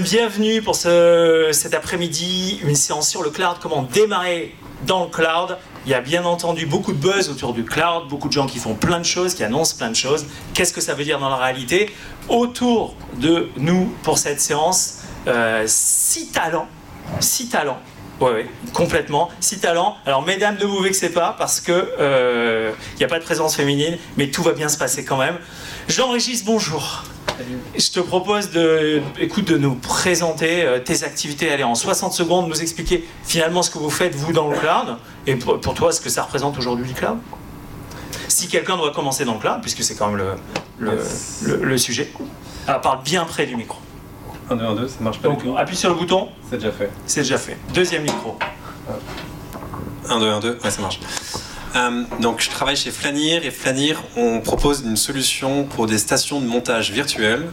Bienvenue pour ce, cet après-midi, une séance sur le cloud, comment démarrer dans le cloud. Il y a bien entendu beaucoup de buzz autour du cloud, beaucoup de gens qui font plein de choses, qui annoncent plein de choses. Qu'est-ce que ça veut dire dans la réalité? Autour de nous pour cette séance, euh, six talents, six talents. Oui, complètement. Six talents. Alors, mesdames, ne vous vexez pas parce que euh, il n'y a pas de présence féminine, mais tout va bien se passer quand même. Jean-Régis, bonjour. Je te propose de, écoute, de nous présenter euh, tes activités, allez, en 60 secondes, nous expliquer finalement ce que vous faites, vous, dans le cloud, et pour, pour toi, ce que ça représente aujourd'hui le cloud. Si quelqu'un doit commencer dans le cloud, puisque c'est quand même le, le, le, le sujet, alors, parle bien près du micro. 1, 2, 1, 2, ça marche pas Donc, du tout. appuie sur le bouton, C'est déjà fait. c'est déjà fait. Deuxième micro. 1, 2, 1, 2, ouais, ça marche. Euh, donc, je travaille chez Flanir et Flanir, on propose une solution pour des stations de montage virtuelles.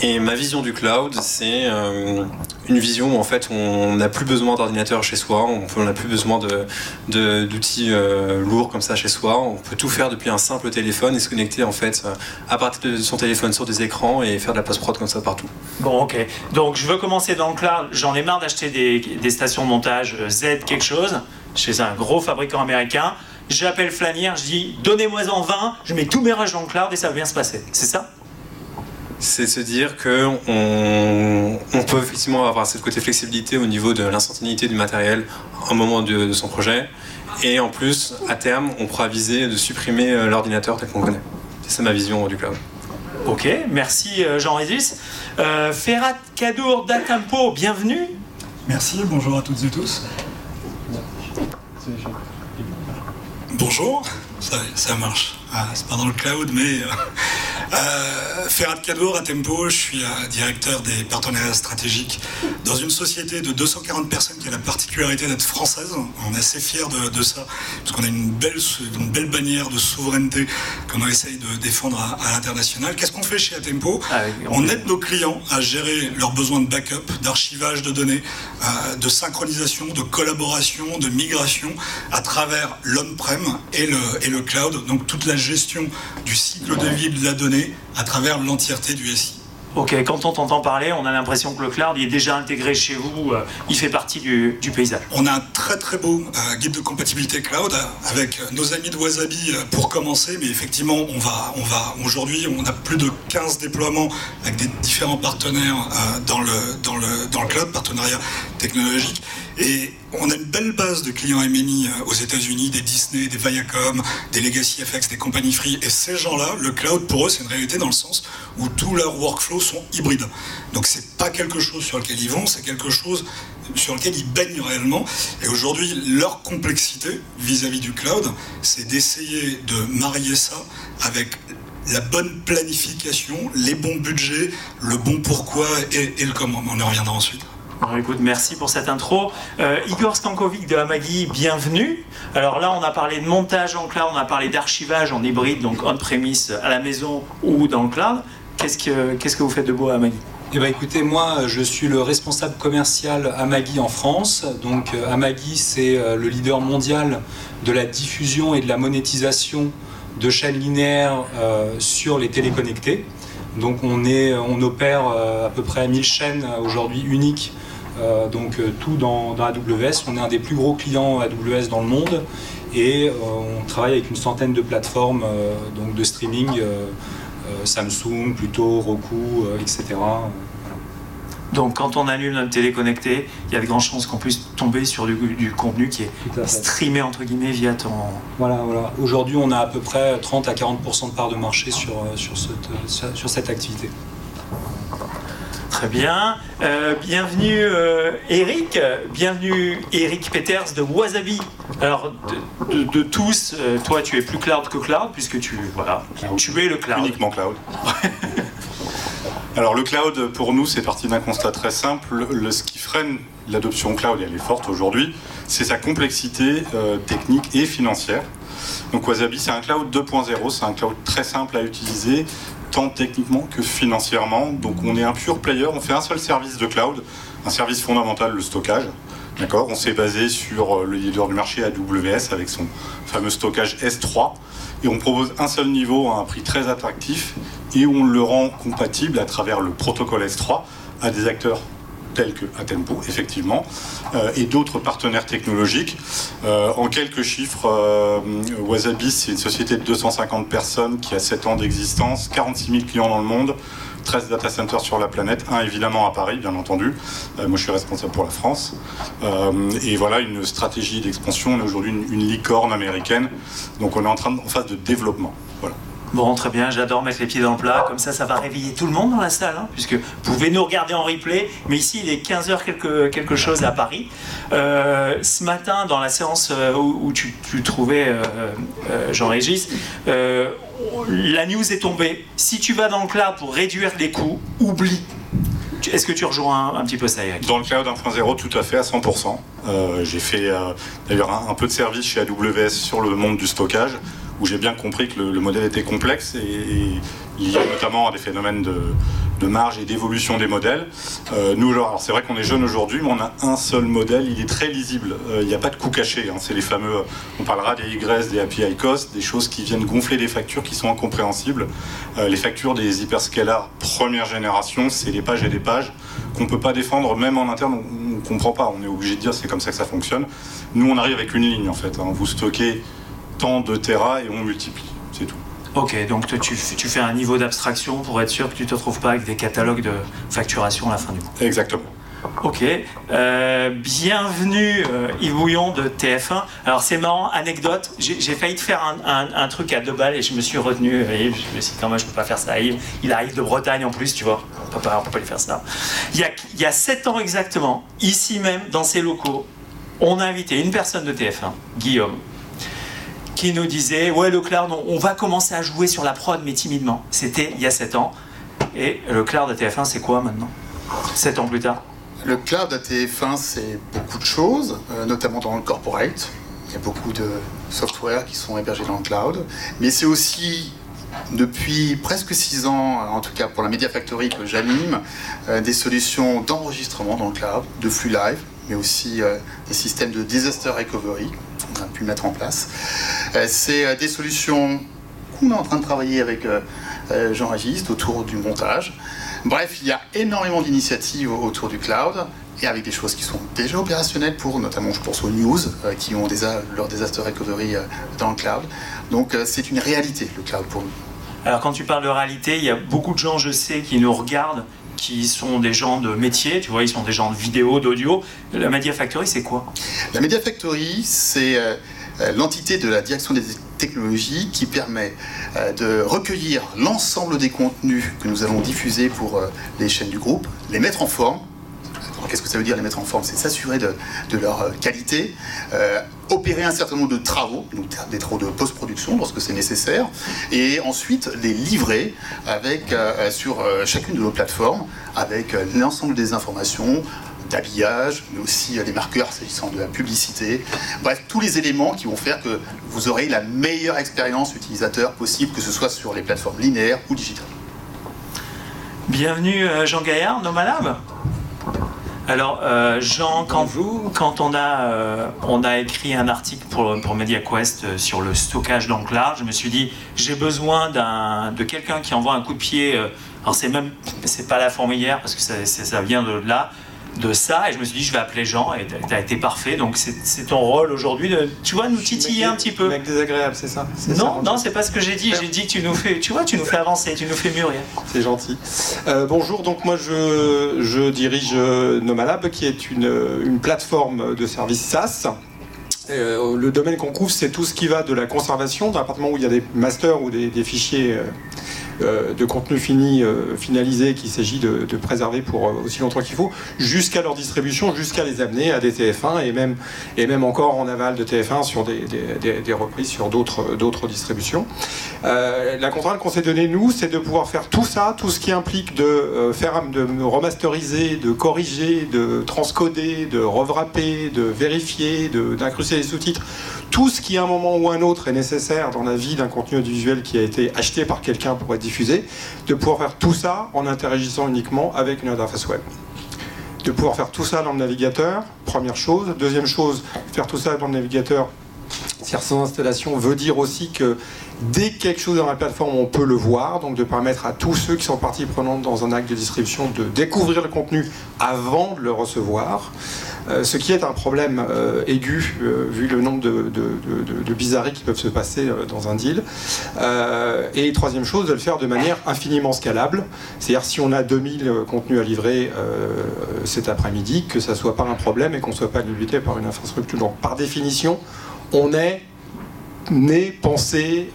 Et ma vision du cloud, c'est euh, une vision où en fait on n'a plus besoin d'ordinateur chez soi, on n'a plus besoin de- de- d'outils euh, lourds comme ça chez soi. On peut tout faire depuis un simple téléphone et se connecter en fait à partir de son téléphone sur des écrans et faire de la post-prod comme ça partout. Bon, ok. Donc, je veux commencer dans le cloud. J'en ai marre d'acheter des, stations de montage Z quelque chose chez un gros fabricant américain. J'appelle Flanir, je dis donnez-moi-en 20, je mets tous mes rushs dans le cloud et ça va bien se passer. C'est ça? C'est de se dire que on, on peut effectivement avoir ce côté flexibilité au niveau de l'instantanéité du matériel au moment de, de son projet. Et en plus, à terme, on pourra viser de supprimer euh, l'ordinateur tel qu'on le connaît. C'est ça ma vision euh, du cloud. Ok, merci euh, Jean-Régis. Euh, Ferhat Kadour d'Atempo, bienvenue. Merci, bonjour à toutes et tous. Bonjour, ça, ça marche. Ah, c'est pas dans le cloud, mais. Euh, euh, Ferhat Kadour à Tempo, je suis euh, directeur des partenariats stratégiques dans une société de 240 personnes qui a la particularité d'être française. On est assez fiers de, de ça, parce qu'on a une belle, une belle bannière de souveraineté qu'on essaye de défendre à, à l'international. Qu'est-ce qu'on fait chez Atempo Ah, on- On aide nos clients à gérer leurs besoins de backup, d'archivage de données, euh, de synchronisation, de collaboration, de migration à travers l'on-prem et le, et le cloud. Donc toute la gestion du cycle de vie de la donnée à travers l'entièreté du SI. Ok, quand on t'entend parler, on a l'impression que le cloud il est déjà intégré chez vous, euh, il fait partie du, du paysage. On a un très très beau euh, guide de compatibilité cloud euh, avec nos amis de Wasabi euh, pour commencer, mais effectivement on va, on va aujourd'hui on a plus de 15 déploiements avec des différents partenaires dans, le, dans, le, dans le cloud, partenariat technologique. Et on a une belle base de clients MMI euh, aux États-Unis, des Disney, des Viacom, des Legacy FX, des compagnies free. Et ces gens-là, le cloud pour eux, c'est une réalité dans le sens où tous leurs workflows sont hybrides. Donc c'est pas quelque chose sur lequel ils vont, c'est quelque chose sur lequel ils baignent réellement. Et aujourd'hui, leur complexité vis-à-vis du cloud, c'est d'essayer de marier ça avec la bonne planification, les bons budgets, le bon pourquoi et, et le comment. On y reviendra ensuite. Écoute, merci pour cette intro. Euh, Igor Stankovic de Amagi, bienvenue. Alors là, on a parlé de montage en cloud, on a parlé d'archivage en hybride, donc on-premise à la maison ou dans le cloud. Qu'est-ce que, vous faites de beau à Amagi Eh ben, écoutez, moi, je suis le responsable commercial Amagi en France. Donc, euh, Amagi, c'est euh, le leader mondial de la diffusion et de la monétisation de chaînes linéaires sur les téléconnectés. Donc, on, opère à peu près 1000 chaînes aujourd'hui uniques, euh, donc euh, tout dans, dans AWS. On est un des plus gros clients AWS dans le monde et euh, on travaille avec une centaine de plateformes euh, donc de streaming. Samsung, plutôt Roku, etc. Donc quand on allume notre télé connectée, il y a de grandes chances qu'on puisse tomber sur du, du contenu qui est streamé entre guillemets via ton... Voilà, voilà. Aujourd'hui, on a à peu près 30 à 40% de part de marché sur, sur, cette, sur cette activité. Très bien. Euh, bienvenue euh, Eric. Bienvenue Eric Peters de Wasabi. Alors de, de- de tous, euh, toi tu es plus cloud que cloud puisque tu voilà, tu es le cloud. Uniquement cloud. Alors le cloud, pour nous, c'est parti d'un constat très simple. Le, ce qui freine l'adoption cloud, et elle est forte aujourd'hui, c'est sa complexité technique et financière. Donc Wasabi, c'est un cloud 2.0, c'est un cloud très simple à utiliser, tant techniquement que financièrement. Donc on est un pure player, on fait un seul service de cloud, un service fondamental, le stockage. D'accord? On s'est basé sur euh, le leader du marché AWS avec son fameux stockage S3 et on propose un seul niveau à un prix très attractif et on le rend compatible à travers le protocole S3 à des acteurs tels que Atempo, effectivement, euh, et d'autres partenaires technologiques. Euh, en quelques chiffres, euh, Wasabi, c'est une société de 250 personnes qui a 7 ans d'existence, 46 000 clients dans le monde, 13 data centers sur la planète, un évidemment à Paris, bien entendu. moi, je suis responsable pour la France. et voilà, une stratégie d'expansion. On est aujourd'hui une, licorne américaine. Donc, on est en train en phase de développement. Voilà. Bon, très bien, j'adore mettre les pieds dans le plat, comme ça, ça va réveiller tout le monde dans la salle, hein, puisque vous pouvez nous regarder en replay, mais ici, il est 15h quelque, quelque chose à Paris. Euh, ce matin, dans la séance euh, où, tu, trouvais euh, Jean-Régis, la news est tombée. Si tu vas dans le cloud pour réduire les coûts, oublie. Est-ce que tu rejoins un, petit peu ça, Dans le cloud 1.0, tout à fait, à 100%. J'ai fait d'ailleurs un, peu de service chez AWS sur le monde du stockage où j'ai bien compris que le, modèle était complexe et, y a notamment des phénomènes de, marge et d'évolution des modèles. Euh, nous, alors c'est vrai qu'on est jeune aujourd'hui, mais on a un seul modèle, il est très lisible. Euh, il n'y a pas de coût caché. Hein. c'est les fameux, on parlera des YS, des API cost, des choses qui viennent gonfler des factures qui sont incompréhensibles. Euh, les factures des hyperscalars première génération, c'est des pages et des pages qu'on ne peut pas défendre, même en interne, on ne comprend pas. On est obligé de dire c'est comme ça que ça fonctionne. Nous, on arrive avec une ligne en fait. Hein. Vous stockez tant de Tera et on multiplie. C'est tout. Ok, donc tu, tu fais un niveau d'abstraction pour être sûr que tu ne te retrouves pas avec des catalogues de facturation à la fin du mois. Exactement. Ok, euh, bienvenue euh, Yves Bouillon de TF1. Alors c'est marrant, anecdote, j'ai failli te faire un, truc à deux balles et je me suis retenu. Yves, je me suis dit quand même je peux pas faire ça à Yves. Il arrive de Bretagne en plus, tu vois. On peut pas, peut pas lui faire ça. Il y, a, il y a sept ans exactement, ici même dans ces locaux, on a invité une personne de TF1, Guillaume, qui nous disait Ouais, le cloud, on, va commencer à jouer sur la prod, mais timidement. C'était il y a 7 ans. Et le cloud à TF1, c'est quoi maintenant? 7 ans plus tard Le cloud à TF1, c'est beaucoup de choses, euh, notamment dans le corporate. Il y a beaucoup de software qui sont hébergés dans le cloud. Mais c'est aussi depuis presque six ans, en tout cas pour la Media Factory que j'anime, euh, des solutions d'enregistrement dans le cloud, de flux live, mais aussi euh, des systèmes de disaster recovery qu'on a pu mettre en place. Euh, c'est euh, des solutions qu'on est en train de travailler avec Jean-Régis autour du montage. Bref, il y a énormément d'initiatives autour du cloud et avec des choses qui sont déjà opérationnelles pour, notamment je pense aux news, qui ont déjà leur disaster recovery dans le cloud. Donc c'est une réalité le cloud pour nous. Alors quand tu parles de réalité, il y a beaucoup de gens, je sais, qui nous regardent qui sont des gens de métier, tu vois, ils sont des gens de vidéo, d'audio. La Media Factory, c'est quoi? La Media Factory, c'est euh, euh, l'entité de la direction des technologies qui permet euh, de recueillir l'ensemble des contenus que nous allons diffuser pour les chaînes du groupe, les mettre en forme, Qu'est-ce que ça veut dire les mettre en forme? C'est s'assurer de, leur euh, qualité, euh, opérer un certain nombre de travaux, donc des travaux de post-production lorsque c'est nécessaire, et ensuite les livrer avec, euh, sur chacune de nos plateformes avec l'ensemble des informations d'habillage, mais aussi les marqueurs s'agissant de la publicité. Bref, tous les éléments qui vont faire que vous aurez la meilleure expérience utilisateur possible, que ce soit sur les plateformes linéaires ou digitales. Bienvenue Jean Gaillard, Nomalab. Alors, euh, Jean, quand, quand on, a, euh, on a écrit un article pour, pour MediaQuest euh, sur le stockage cloud, je me suis dit, j'ai besoin de quelqu'un qui envoie un coup de pied. alors, c'est même, c'est pas la fourmilière parce que ça, ça vient de là, de ça et je me suis dit je vais appeler Jean et tu as été parfait donc c'est ton rôle aujourd'hui de tu vois nous titiller un petit peu. Mec désagréable c'est ça. Non non c'est pas ce que j'ai dit j'ai dit que tu nous fais tu vois tu nous fais avancer tu nous fais mûrir. C'est gentil. Euh, bonjour donc moi je, je dirige euh, Nomalab qui est une, une plateforme de services SaaS. Euh, le domaine qu'on couvre, c'est tout ce qui va de la conservation, d'un appartement où il y a des masters ou des, fichiers euh, de contenu fini, euh, finalisé qu'il s'agit de, préserver pour euh, aussi longtemps qu'il faut, jusqu'à leur distribution, jusqu'à les amener à des TF1 et même, et même encore en aval de TF1 sur des, reprises sur d'autres distributions. la contrainte qu'on s'est donnée, nous, c'est de pouvoir faire tout ça, tout ce qui implique de, faire, de remasteriser, de corriger, de transcoder, de rewrapper, de vérifier, d'incruster les sous-titres, tout ce qui à un moment ou un autre est nécessaire dans la vie d'un contenu audiovisuel qui a été acheté par quelqu'un pour être de pouvoir faire tout ça en interagissant uniquement avec une interface web. De pouvoir faire tout ça dans le navigateur, première chose. Deuxième chose, faire tout ça dans le navigateur sans installation veut dire aussi que dès que quelque chose dans la plateforme, on peut le voir, donc de permettre à tous ceux qui sont partie prenante dans un acte de distribution de découvrir le contenu avant de le recevoir. Euh, ce qui est un problème euh, aigu euh, vu le nombre de, bizarreries qui peuvent se passer dans un deal. et troisième chose, de le faire de manière infiniment scalable. C'est-à-dire si on a 2000 contenus à livrer cet après-midi, que ça soit pas un problème et qu'on ne soit pas limité par une infrastructure. Donc par définition, on est né, pensé,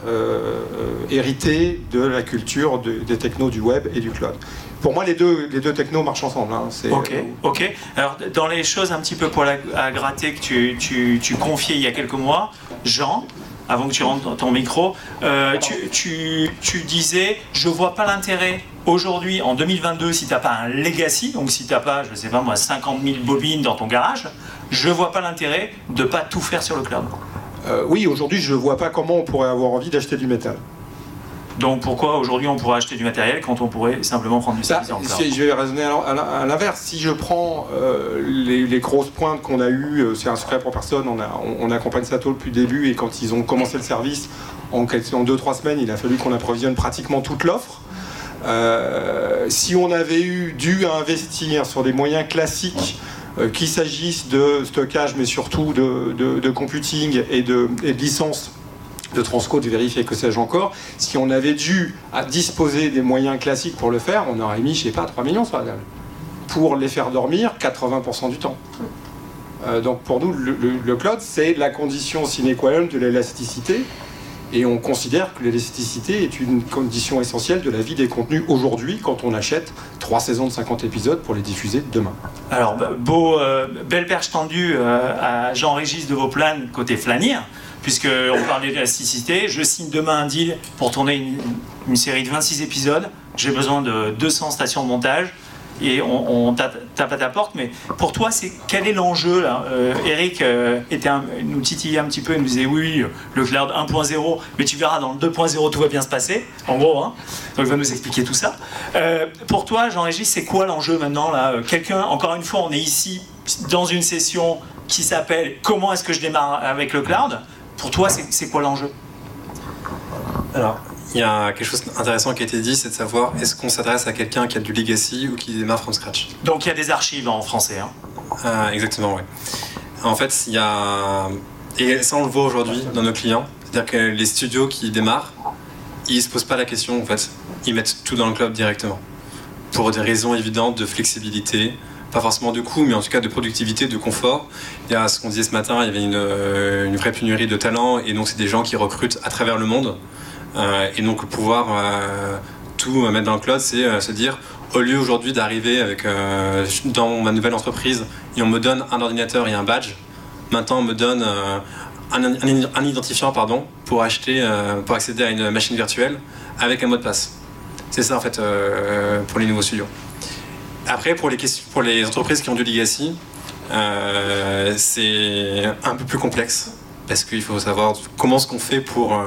hérité de la culture des technos du web et du cloud pour moi, les deux, les deux technos marchent ensemble. Hein. Ok, euh, ok. Alors, dans les choses un petit peu pour à gratter que tu, tu, tu, confiais il y a quelques mois, Jean, avant que tu rentres dans ton micro, euh, tu, tu, tu, disais Je vois pas l'intérêt aujourd'hui, en 2022, si tu n'as pas un legacy, donc si tu n'as pas, je sais pas moi, 50 000 bobines dans ton garage, je vois pas l'intérêt de pas tout faire sur le cloud. Euh, oui, aujourd'hui, je vois pas comment on pourrait avoir envie d'acheter du métal. Donc pourquoi aujourd'hui on pourrait acheter du matériel quand on pourrait simplement prendre du service en Je vais raisonner à l'inverse. Si je prends euh, les, grosses pointes qu'on a eues, euh, c'est un secret pour personne, on, a, on, accompagne Sato depuis le début et quand ils ont commencé le service, en 2-3 semaines, il a fallu qu'on approvisionne pratiquement toute l'offre. Euh, si on avait eu dû investir sur des moyens classiques, qu'il s'agisse de stockage mais surtout de, computing et de, et de licences de transcode, vérifier que sais-je encore. Si on avait dû à disposer des moyens classiques pour le faire, on aurait mis, je sais pas, 3 millions sur la. Pour les faire dormir 80% du temps. Euh, donc pour nous, le, cloud, c'est la condition sine qua non de l'élasticité. Et on considère que l'élasticité est une condition essentielle de la vie des contenus aujourd'hui quand on achète trois saisons de 50 épisodes pour les diffuser demain. Alors, beau, euh, belle perche tendue euh, à Jean-Régis de vos plans côté Flanir puisqu'on parlait d'élasticité. Je signe demain un deal pour tourner une, série de 26 épisodes. J'ai besoin de 200 stations de montage et on, tape, à ta porte. Mais pour toi, c'est quel est l'enjeu là? Euh, Eric euh, était nous titillait un petit peu, il nous disait oui, le cloud 1.0, mais tu verras dans le 2.0 tout va bien se passer, en gros. Hein. Donc il va nous expliquer tout ça. Euh, pour toi, Jean-Régis, c'est quoi l'enjeu maintenant là? Quelqu'un, encore une fois, on est ici dans une session qui s'appelle Comment est-ce que je démarre avec le cloud? Pour toi, c'est quoi l'enjeu? Alors, il y a quelque chose d'intéressant qui a été dit, c'est de savoir est-ce qu'on s'adresse à quelqu'un qui a du legacy ou qui démarre from scratch. Donc il y a des archives en français. Hein. Ah, exactement, oui. En fait, il y a. Et ça, on le voit aujourd'hui dans nos clients. C'est-à-dire que les studios qui démarrent, ils se posent pas la question, en fait. Ils mettent tout dans le club directement. Pour des raisons évidentes de flexibilité, pas forcément de coût, mais en tout cas de productivité, de confort. Il y a ce qu'on disait ce matin, il y avait une, euh, une vraie pénurie de talents, et donc c'est des gens qui recrutent à travers le monde. Euh, et donc pouvoir euh, tout mettre dans le cloud, c'est se dire, au lieu aujourd'hui d'arriver avec dans ma nouvelle entreprise et on me donne un ordinateur et un badge, maintenant on me donne un, identifiant pardon, pour acheter, pour accéder à une machine virtuelle avec un mot de passe. C'est ça en fait pour les nouveaux studios. Après, pour les, entreprises qui ont du legacy, euh, c'est un peu plus complexe parce qu'il faut savoir comment ce qu'on fait pour euh,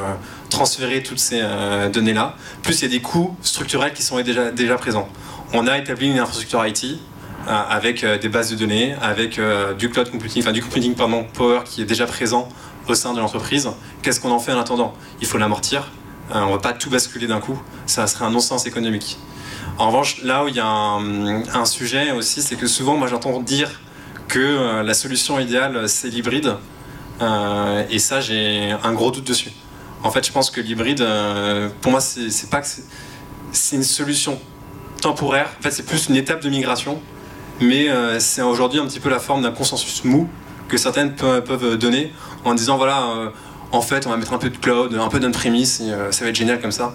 transférer toutes ces euh, données-là. Plus il y a des coûts structurels qui sont déjà, présents. On a établi une infrastructure IT avec des bases de données, avec du cloud computing, enfin du computing power qui est déjà présent au sein de l'entreprise. Qu'est-ce qu'on en fait en attendant? Il faut l'amortir. on ne va pas tout basculer d'un coup. Ça serait un non-sens économique. En revanche, là où il y a un, sujet aussi, c'est que souvent, moi j'entends dire que euh, la solution idéale, c'est l'hybride. Euh, et ça, j'ai un gros doute dessus. En fait, je pense que l'hybride, euh, pour moi, c'est pas que c'est une solution temporaire. En fait, c'est plus une étape de migration. Mais c'est aujourd'hui un petit peu la forme d'un consensus mou que certaines peuvent donner en disant voilà, en fait, on va mettre un peu de cloud, un peu d'on-premise, ça va être génial comme ça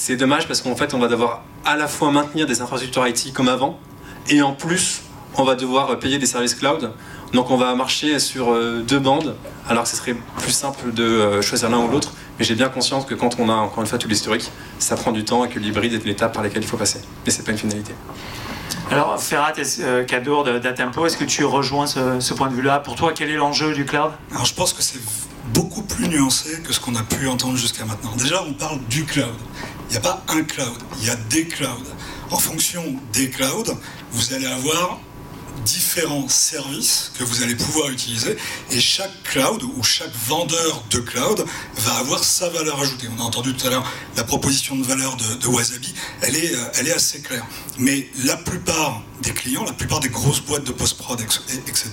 c'est dommage parce qu'en fait, on va devoir à la fois maintenir des infrastructures IT comme avant, et en plus, on va devoir payer des services cloud. Donc on va marcher sur euh, deux bandes, alors que ce serait plus simple de euh, choisir l'un ou l'autre. Mais j'ai bien conscience que quand on a encore une fois tout l'historique, ça prend du temps et que l'hybride est l'étape par laquelle il faut passer. Mais c'est pas une finalité. Alors Ferrat, euh, Cadour d'Atempo, est-ce que tu rejoins ce, ce point de vue-là? Pour toi, quel est l'enjeu du cloud? Alors je pense que c'est beaucoup plus nuancé que ce qu'on a pu entendre jusqu'à maintenant. Déjà, on parle du cloud. Il n'y a pas un cloud, il y a des clouds. En fonction des clouds, vous allez avoir différents services que vous allez pouvoir utiliser et chaque cloud ou chaque vendeur de cloud va avoir sa valeur ajoutée. On a entendu tout à l'heure la proposition de valeur de, Wasabi, elle est, euh, elle est assez claire. Mais la plupart des clients, la plupart des grosses boîtes de post-prod, etc.,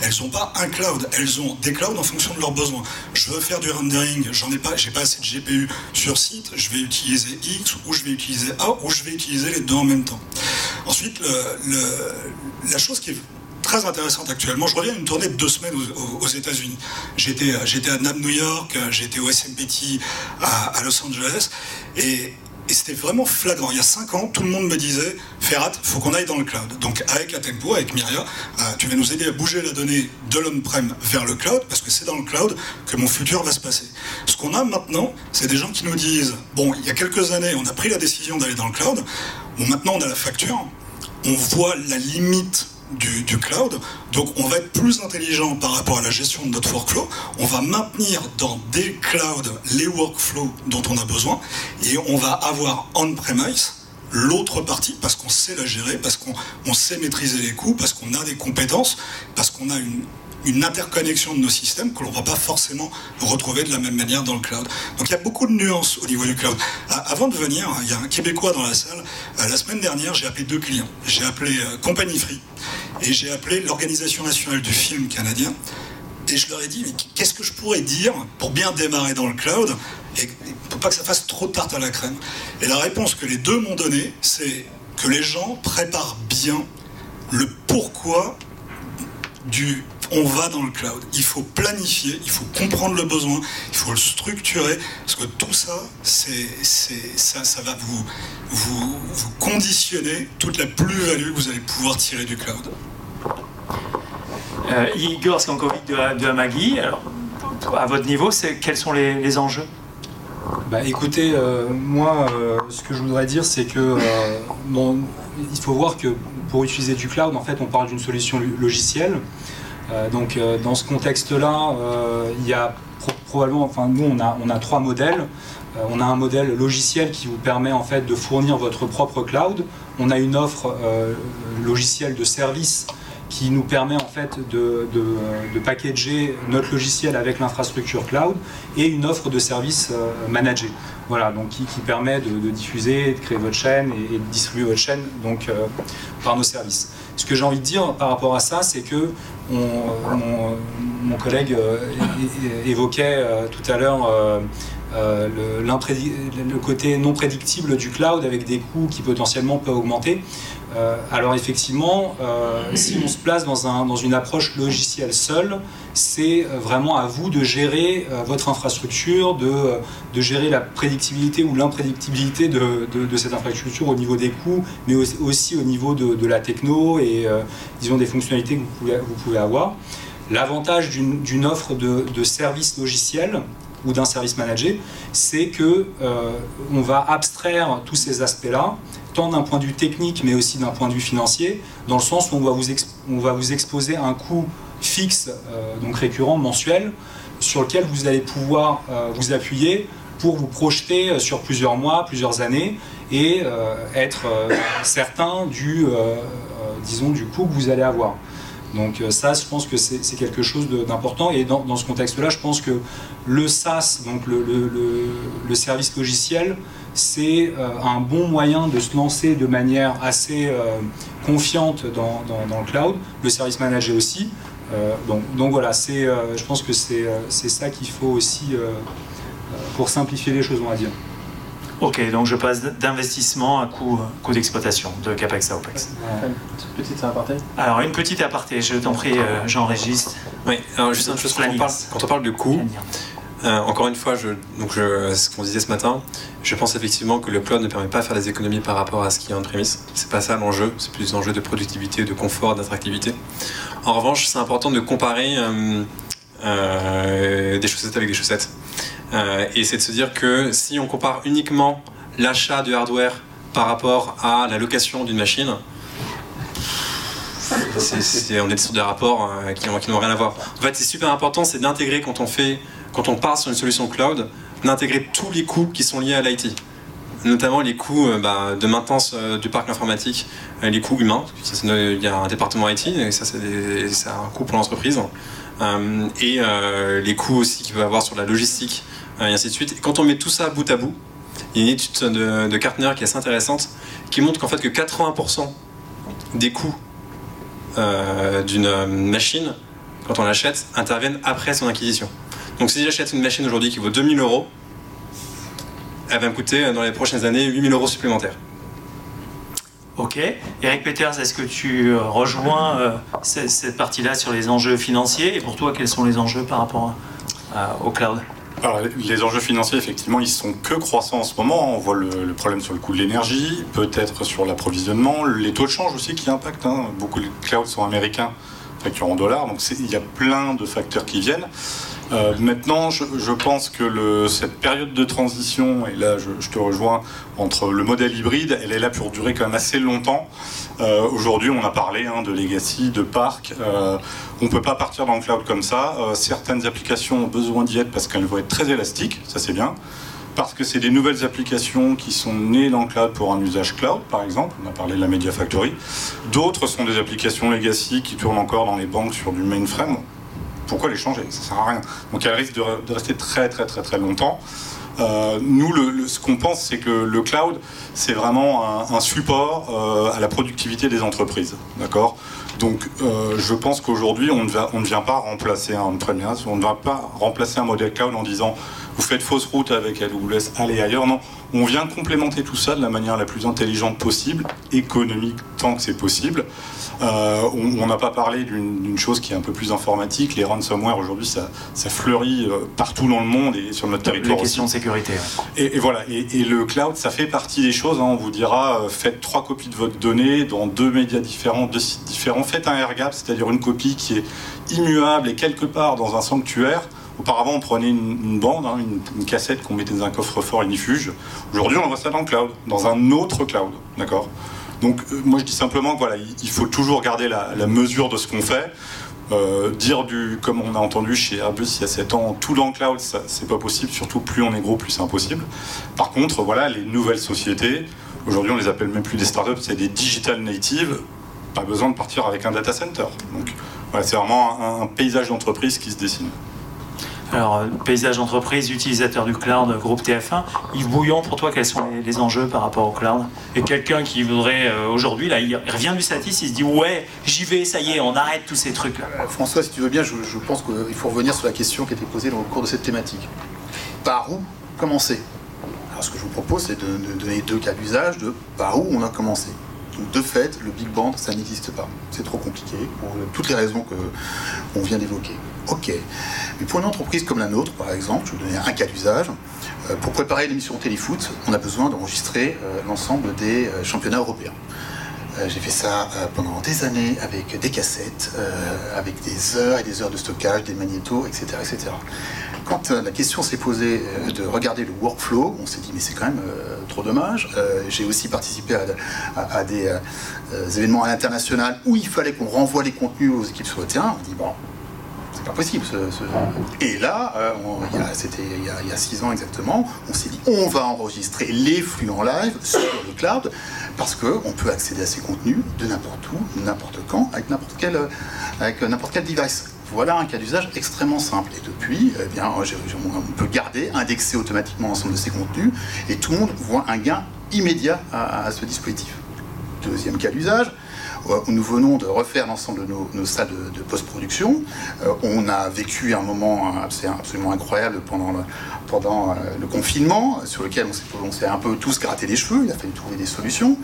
elles n'ont pas un cloud, elles ont des clouds en fonction de leurs besoins. Je veux faire du rendering, j'en ai pas, j'ai pas assez de GPU sur site, je vais utiliser X ou je vais utiliser A ou je vais utiliser les deux en même temps. Ensuite, la chose qui est très intéressante actuellement. Je reviens d'une tournée de deux semaines aux, États-Unis. J'étais, à NAM New York, j'étais au SMPT à, Los Angeles, c'était vraiment flagrant. Il y a cinq ans, tout le monde me disait Ferrat, faut qu'on aille dans le cloud. Donc avec la Tempo, avec Myria, euh, tu vas nous aider à bouger la donnée de l'on-prem vers le cloud, parce que c'est dans le cloud que mon futur va se passer. Ce qu'on a maintenant, c'est des gens qui nous disent bon, il y a quelques années, on a pris la décision d'aller dans le cloud. Bon, maintenant on a la facture on voit la limite du, cloud. Donc on va être plus intelligent par rapport à la gestion de notre workflow. On va maintenir dans des clouds les workflows dont on a besoin et on va avoir on-premise l'autre partie parce qu'on sait la gérer, parce qu'on sait maîtriser les coûts, parce qu'on a des compétences, parce qu'on a une, une interconnexion de nos systèmes que l'on ne va pas forcément retrouver de la même manière dans le cloud. Donc il y a beaucoup de nuances au niveau du cloud. Ah, avant de venir, il y a un Québécois dans la salle. Euh, la semaine dernière, j'ai appelé deux clients. J'ai appelé euh, Compagnie Free et j'ai appelé l'Organisation nationale du film canadien. Et je leur ai dit, mais qu'est-ce que je pourrais dire pour bien démarrer dans le cloud et pour pas que ça fasse trop de tarte à la crème? Et la réponse que les deux m'ont donnée, c'est que les gens préparent bien le pourquoi du on va dans le cloud. Il faut planifier, il faut comprendre le besoin, il faut le structurer, parce que tout ça, c'est, ça, ça va vous, vous, conditionner toute la plus-value que vous allez pouvoir tirer du cloud. Euh, Igor Skankovic de, de Amagi, alors, à votre niveau, quels sont les, enjeux? Bah, écoutez, euh, moi, euh, ce que je voudrais dire, c'est que euh, bon, il faut voir que pour utiliser du cloud, en fait, on parle d'une solution logicielle. Euh, donc euh, dans ce contexte-là, euh, il y a probablement, enfin nous on a, on a trois modèles. on a un modèle logiciel qui vous permet en fait de fournir votre propre cloud. On a une offre logicielle de service qui nous permet en fait de, de, packager notre logiciel avec l'infrastructure cloud et une offre de service managé. Voilà, donc qui, permet de, diffuser, de créer votre chaîne et, de distribuer votre chaîne donc, par nos services. Ce que j'ai envie de dire par rapport à ça, c'est que mon, collègue euh, évoquait euh, tout à l'heure euh, le, côté non prédictible du cloud avec des coûts qui potentiellement peuvent augmenter. Euh, alors effectivement, euh, si on se place dans, une approche logicielle seule, c'est vraiment à vous de gérer votre infrastructure, de, gérer la prédictibilité ou l'imprédictibilité de, cette infrastructure au niveau des coûts, mais aussi, au niveau de, la techno et disons des fonctionnalités que vous pouvez, avoir. L'avantage d'une offre de, de services logiciels ou d'un service manager, c'est que on va abstraire tous ces aspects-là tant d'un point de vue technique, mais aussi d'un point de vue financier, dans le sens où on va vous, on va vous exposer un coût fixe, euh, donc récurrent, mensuel, sur lequel vous allez pouvoir euh, vous appuyer pour vous projeter euh, sur plusieurs mois, plusieurs années, et être certain du, disons, du coût que vous allez avoir. Donc ça, je pense que c'est quelque chose d'important. Et dans, dans ce contexte-là, je pense que le SaaS, donc le, le, le service logiciel, c'est euh, un bon moyen de se lancer de manière assez euh, confiante dans, le cloud, le service manager aussi. Euh, donc, voilà, je pense que c'est ça qu'il faut aussi pour simplifier les choses, on va dire. Ok, donc je passe d'investissement à coût, coût d'exploitation, de CAPEX à OPEX. Une petite aparté Alors, une petite aparté, je t'en prie, j'enregistre. Oui, alors juste une chose, quand on parle, quand on parle de coût, euh, encore une fois, ce qu'on disait ce matin, je pense effectivement que le cloud ne permet pas de faire des économies par rapport à ce qui est en prémisse. C'est pas ça l'enjeu, c'est plus l'enjeu de productivité, de confort, d'attractivité. En revanche, c'est important de comparer euh, euh, des chaussettes avec des chaussettes. et c'est de se dire que si on compare uniquement l'achat de hardware par rapport à la location d'une machine, on est sur des rapports qui n'ont rien à voir. En fait, c'est super important, c'est d'intégrer quand on fait quand on part sur une solution cloud, d'intégrer tous les coûts qui sont liés à l'IT. notamment les coûts euh, bah, de maintenance euh, du parc informatique, euh, les coûts humains. Ça, Il y a un département IT, et ça, c'est un coût pour l'entreprise. Et les coûts aussi qu'il peut avoir sur la logistique, et ainsi de suite. Quand on met tout ça bout à bout, il y a une étude de, de Gartner qui est assez intéressante, qui montre qu'en fait que 80% des coûts d'une machine, quand on l'achète, interviennent après son acquisition. Donc si j'achète une machine aujourd'hui qui vaut 2000 euros, elle va me coûter euh, dans les prochaines années 8000 euros supplémentaires. Ok. Eric Peters, est-ce que tu euh, rejoins euh, cette, cette partie-là sur les enjeux financiers? Et pour toi, quels sont les enjeux par rapport à- au cloud? Alors, les enjeux financiers, effectivement, ils sont que croissants en ce moment. On voit le, le problème sur le coût de l'énergie, peut-être sur l'approvisionnement, les taux de change aussi qui impactent. hein. Beaucoup de clouds sont américains, facturent en dollars, donc il y a plein de facteurs qui viennent. Euh, maintenant, je, pense que cette période de transition, et là je, te rejoins, entre le modèle hybride, elle est là pour durer quand même assez longtemps. Euh, Aujourd'hui, on a parlé hein, de legacy, de parc. Euh, on ne peut pas partir dans le cloud comme ça. Certaines applications ont besoin d'y être parce qu'elles vont être très élastiques, ça c'est bien. Parce que c'est des nouvelles applications qui sont nées dans le cloud pour un usage cloud, par exemple. On a parlé de la Media Factory. D'autres sont des applications legacy qui tournent encore dans les banques sur du mainframe. Pourquoi les changer? Ça sert à rien. Donc elles risquent de, rester très très très très longtemps. Euh, nous, ce qu'on pense, c'est que le cloud, c'est vraiment un, support euh, à la productivité des entreprises. D'accord? Donc, euh, je pense qu'aujourd'hui, on ne vient pas remplacer un on-premise, on ne va pas remplacer un modèle cloud en disant vous faites fausse route avec AWS, allez ailleurs. Non, on vient complémenter tout ça de la manière la plus intelligente possible, économique tant que c'est possible. Euh, on n'a pas parlé d'une chose qui est un peu plus informatique. Les ransomware aujourd'hui, ça, ça fleurit euh, partout dans le monde et sur notre Les territoire aussi. questions de sécurité. ouais. Et, et voilà, et, et le cloud, ça fait partie des choses. hein. On vous dira, euh, faites trois copies de votre donnée dans deux médias différents, deux sites différents. Faites un air gap, c'est-à-dire une copie qui est immuable et quelque part dans un sanctuaire. Auparavant, on prenait une, une bande, hein, une, une cassette qu'on mettait dans un coffre-fort inifuge. Aujourd'hui, on voit ça dans le cloud, dans un autre cloud, d'accord? Donc, euh, moi, je dis simplement que voilà, il, faut toujours garder la, mesure de ce qu'on fait. Euh, dire du, comme on a entendu chez Airbus il y a 7 ans, tout dans le cloud, c'est pas possible. Surtout plus on est gros, plus c'est impossible. Par contre, voilà, les nouvelles sociétés, aujourd'hui on les appelle même plus des startups, c'est des digital natives. Pas besoin de partir avec un data center. Donc, voilà, c'est vraiment un paysage d'entreprise qui se dessine. Alors, euh, paysage entreprise, utilisateur du cloud, groupe TF1. Yves Bouillon, pour toi, quels sont les, enjeux par rapport au cloud? Et quelqu'un qui voudrait, euh, aujourd'hui, là, il revient du Satis, il se dit Ouais, j'y vais, ça y est, on arrête tous ces trucs. Euh, François, si tu veux bien, je, pense qu'il faut revenir sur la question qui a été posée dans le cours de cette thématique. Par où commencer? Alors, ce que je vous propose, c'est de, donner deux cas d'usage de par où on a commencé. Donc, de fait, le Big Bang, ça n'existe pas. C'est trop compliqué pour toutes les raisons que on vient d'évoquer. Ok. Mais pour une entreprise comme la nôtre, par exemple, je vais vous donner un cas d'usage. Euh, Pour préparer l'émission Téléfoot, on a besoin d'enregistrer euh, l'ensemble des euh, championnats européens. J'ai fait ça pendant des années avec des cassettes, avec des heures et des heures de stockage, des magnétos, etc. etc. Quand la question s'est posée de regarder le workflow, on s'est dit mais c'est quand même trop dommage. J'ai aussi participé à, à- des événements à l'international où il fallait qu'on renvoie les contenus aux équipes sur le terrain. On dit bon, c'est pas possible. Et là, euh, c'était il y a- six ans exactement, on s'est dit on va enregistrer les flux en live sur le cloud parce qu'on peut accéder à ces contenus de n'importe où, n'importe quand, avec n'importe quel, euh, avec euh, n'importe quel device. Voilà un cas d'usage extrêmement simple. Et depuis, eh bien, j'ai- on peut garder, indexer automatiquement l'ensemble de ces contenus et tout le monde voit un gain immédiat à- ce dispositif. Deuxième cas d'usage, euh, nous venons de refaire l'ensemble de nos, salles de, post-production. Euh, on a vécu un moment euh, abs- absolument incroyable pendant euh, le confinement, sur lequel on s'est- un peu tous gratté les cheveux, il a fallu trouver des solutions.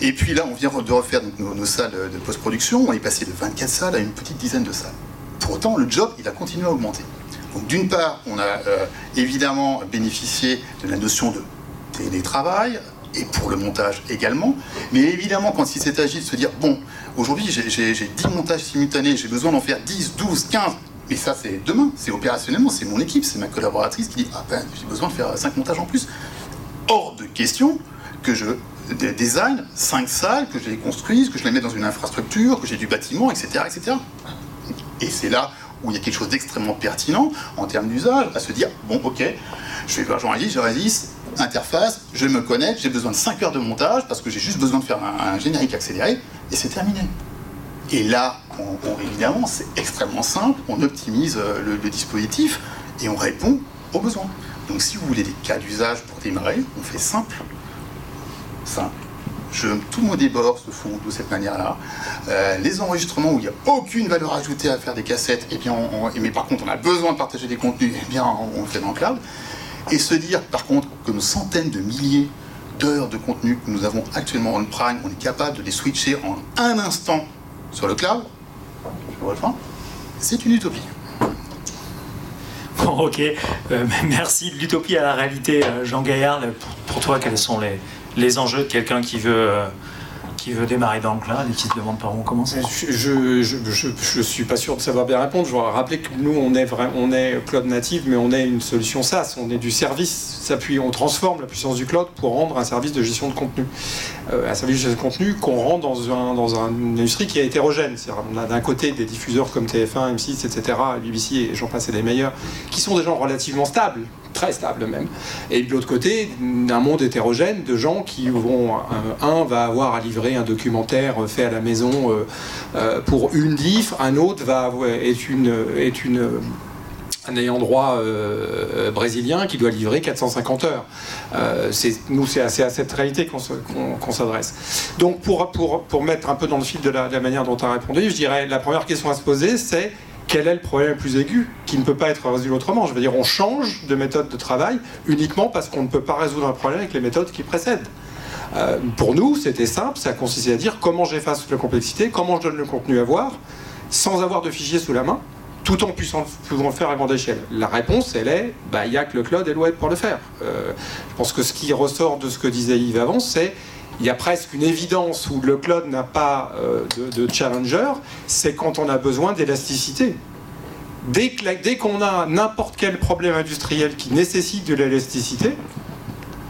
Et puis là, on vient de refaire nos, salles de post-production, on est passé de 24 salles à une petite dizaine de salles. Pour autant, le job, il a continué à augmenter. Donc d'une part, on a euh, évidemment bénéficié de la notion de télétravail, et pour le montage également. Mais évidemment, quand il agi de se dire, bon, aujourd'hui j'ai- j'ai j'ai 10 montages simultanés, j'ai besoin d'en faire 10, 12, 15, mais ça c'est demain, c'est opérationnellement, c'est mon équipe, c'est ma collaboratrice qui dit, ah ben j'ai besoin de faire 5 montages en plus. Hors de question que je design 5 salles, que je les construise, que je les mette dans une infrastructure, que j'ai du bâtiment, etc. etc. Et c'est là où il y a quelque chose d'extrêmement pertinent en termes d'usage, à se dire, bon ok, je vais voir Jean-Régis, Jean-Régis, interface, je me connecte, j'ai besoin de 5 heures de montage parce que j'ai juste besoin de faire un, générique accéléré, et c'est terminé. Et là, évidemment, c'est extrêmement simple, on optimise euh, le, dispositif et on répond aux besoins. Donc si vous voulez des cas d'usage pour démarrer, on fait simple. Simple. Je, tous nos débords se font de cette manière-là. Euh, les enregistrements où il n'y a aucune valeur ajoutée à faire des cassettes, et eh bien mais par contre on a besoin de partager des contenus, eh bien on, le fait dans le cloud. Et se dire par contre que nos centaines de milliers d'heures de contenu que nous avons actuellement en prime, on est capable de les switcher en un instant sur le cloud, c'est une utopie. Bon, ok. Euh, merci de l'utopie à la réalité, euh, Jean Gaillard. Pour, toi, quels sont les, les enjeux de quelqu'un qui veut euh, qui veut démarrer dans le cloud et qui se demande par où commencer Je je, suis pas sûr de savoir bien répondre. Je voudrais rappeler que nous, on est, on est cloud native, mais on est une solution SaaS. On est du service. On transforme la puissance du cloud pour rendre un service de gestion de contenu. Euh, un service de gestion de contenu qu'on rend dans, un, dans une industrie qui est hétérogène. on a d'un côté des diffuseurs comme TF1, M6, etc., BBC et j'en passe et des meilleurs, qui sont des gens relativement stables très stable même. Et de l'autre côté, un monde hétérogène de gens qui vont, un, va avoir à livrer un documentaire fait à la maison euh, euh, pour une diff, un autre va est une est une un ayant droit euh, brésilien qui doit livrer 450 heures. nous, c'est à, cette réalité qu'on s'adresse. Donc, pour, pour, pour, mettre un peu dans le fil de la, de la manière dont tu as répondu, je dirais la première question à se poser, c'est quel est le problème le plus aigu qui ne peut pas être résolu autrement? Je veux dire, on change de méthode de travail uniquement parce qu'on ne peut pas résoudre un problème avec les méthodes qui précèdent. Euh, pour nous, c'était simple, ça consistait à dire comment j'efface la complexité, comment je donne le contenu à voir, sans avoir de fichier sous la main, tout en puissant, pouvant le faire à grande échelle. La réponse, elle est, bah, il n'y a que le cloud et le web pour le faire. Euh, je pense que ce qui ressort de ce que disait Yves avant, c'est il y a presque une évidence où le cloud n'a pas euh, de, challenger, c'est quand on a besoin d'élasticité. Dès, qu'on a n'importe quel problème industriel qui nécessite de l'élasticité,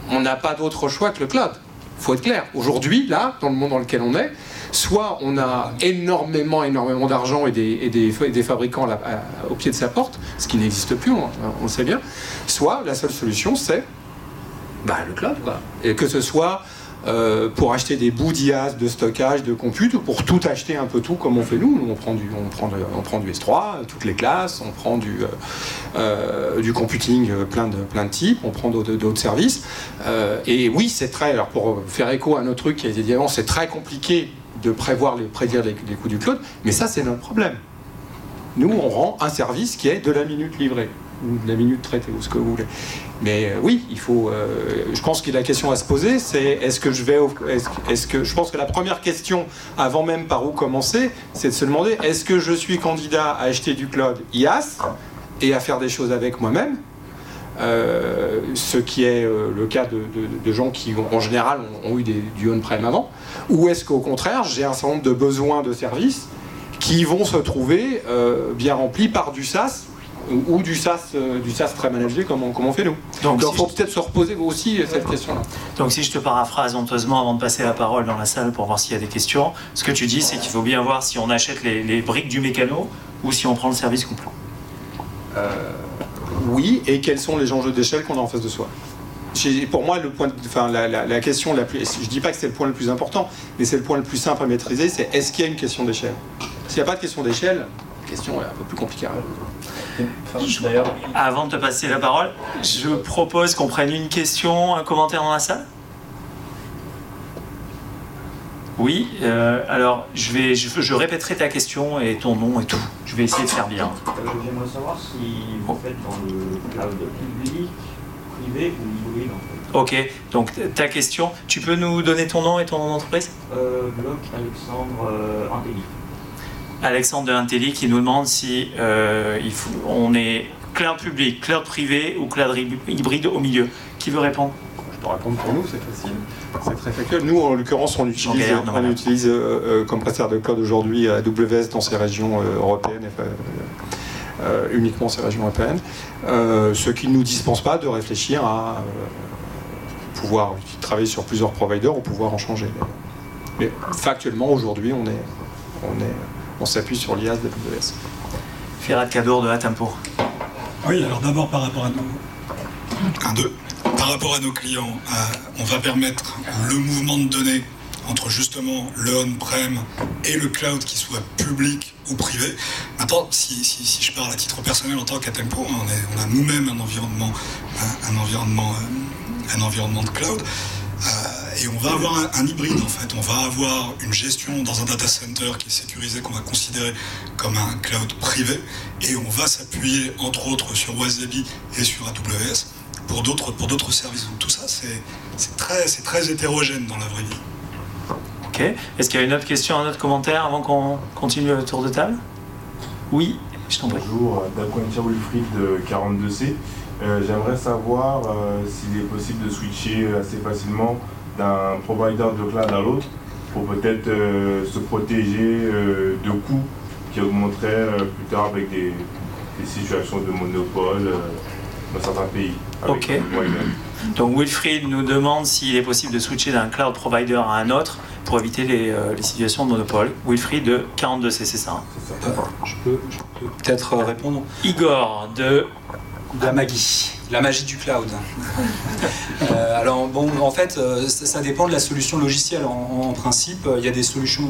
on n'a pas d'autre choix que le cloud. Il faut être clair. Aujourd'hui, là, dans le monde dans lequel on est, soit on a énormément, énormément d'argent et des, fabricants au pied de sa porte, ce qui n'existe plus, on, le sait bien, soit la seule solution, c'est bah, le cloud. Et que ce soit euh, pour acheter des bouts d'IaaS, de stockage, de compute, ou pour tout acheter un peu tout comme on fait nous. on prend du, on prend, on prend du S3, toutes les classes, on prend du, euh, euh, du computing plein de, plein de types, on prend d'autres services. et oui, c'est très, alors pour faire écho à un autre truc qui a été dit avant, c'est très compliqué de prévoir les, prédire les coûts du cloud, mais ça c'est notre problème. Nous, on rend un service qui est de la minute livrée ou de la minute traitée ou ce que vous voulez. Mais euh, oui, il faut. Euh, je pense que la question à se poser, c'est est-ce que je vais. Est-ce que je pense que la première question, avant même par où commencer, c'est de se demander est-ce que je suis candidat à acheter du cloud IaaS et à faire des choses avec moi-même euh, ce qui est le cas de, gens qui, en général, ont, eu des, du on-prem avant, ou est-ce qu'au contraire, j'ai un certain nombre de besoins de services qui vont se trouver bien remplis par du SaaS ou du SaaS, euh, du SaaS très managé comme on, comme on fait nous. Donc il faut peut-être se reposer aussi cette question-là. Donc si je te paraphrase honteusement avant de passer la parole dans la salle pour voir s'il y a des questions, ce que tu dis c'est qu'il faut bien voir si on achète les, briques du mécano ou si on prend le service complet. Euh, oui, et quels sont les enjeux d'échelle qu'on a en face de soi? Pour moi, le point, enfin, la, question la plus, je dis pas que c'est le point le plus important, mais c'est le point le plus simple à maîtriser, c'est est-ce qu'il y a une question d'échelle? S'il n'y a pas de question d'échelle, la question est un peu plus compliquée à résoudre. D'ailleurs, avant de te passer la parole, je propose qu'on prenne une question, un commentaire dans la salle. Oui, euh, alors je, vais, je, répéterai ta question et ton nom et tout. Je vais essayer de faire bien. Euh, j'aimerais savoir si vous faites dans le cloud public, privé ou hybride en fait. Ok, donc ta question, tu peux nous donner ton nom et ton entreprise euh, Bloc Alexandre euh, Alexandre de Intelli qui nous demande si euh, il faut, on est cloud public, cloud privé ou cloud hybride au milieu. Qui veut répondre? Je peux répondre pour nous, c'est facile. C'est très factuel. Nous, en l'occurrence, on utilise, on utilise euh, euh, comme prestataire de cloud aujourd'hui AWS dans ces régions européennes. uniquement ces régions européennes, ce qui ne nous dispense pas de réfléchir à pouvoir travailler sur plusieurs providers ou pouvoir en changer. Mais factuellement, aujourd'hui, on est, on est on s'appuie sur l'IaaS d'AWS. Ferrat Cadour de Atempo. Oui, alors d'abord par rapport à nos... Un, deux. Par rapport à nos clients, euh, on va permettre le mouvement de données entre justement le on-prem et le cloud qui soit public ou privé. Maintenant, si, je parle à titre personnel en tant qu'Atempo, hein, on, on, a nous-mêmes un environnement, un, environnement, euh, un environnement de cloud. Euh, et on va avoir un, hybride en fait. On va avoir une gestion dans un data center qui est sécurisé, qu'on va considérer comme un cloud privé. Et on va s'appuyer entre autres sur Wasabi et sur AWS pour d'autres, pour d'autres services. Donc tout ça, c'est, c'est, très, c'est très hétérogène dans la vraie vie. Ok. Est-ce qu'il y a une autre question, un autre commentaire avant qu'on continue le tour de table? Oui, je t'en prie. Bonjour, Daquantia Wilfried de 42C. Euh, j'aimerais savoir euh, s'il est possible de switcher assez facilement d'un provider de cloud à l'autre pour peut-être euh, se protéger de coûts qui augmenteraient plus tard avec des, situations de monopole dans certains pays. Ok. Donc Wilfried nous demande s'il est possible de switcher d'un cloud provider à un autre pour éviter les, situations de monopole. Wilfried de 42C, c'est ça, hein Je peux, peut-être répondre. Igor de la magie, la magie du cloud. Euh, alors bon, en fait, euh, ça, dépend de la solution logicielle. En, principe, il y a des solutions,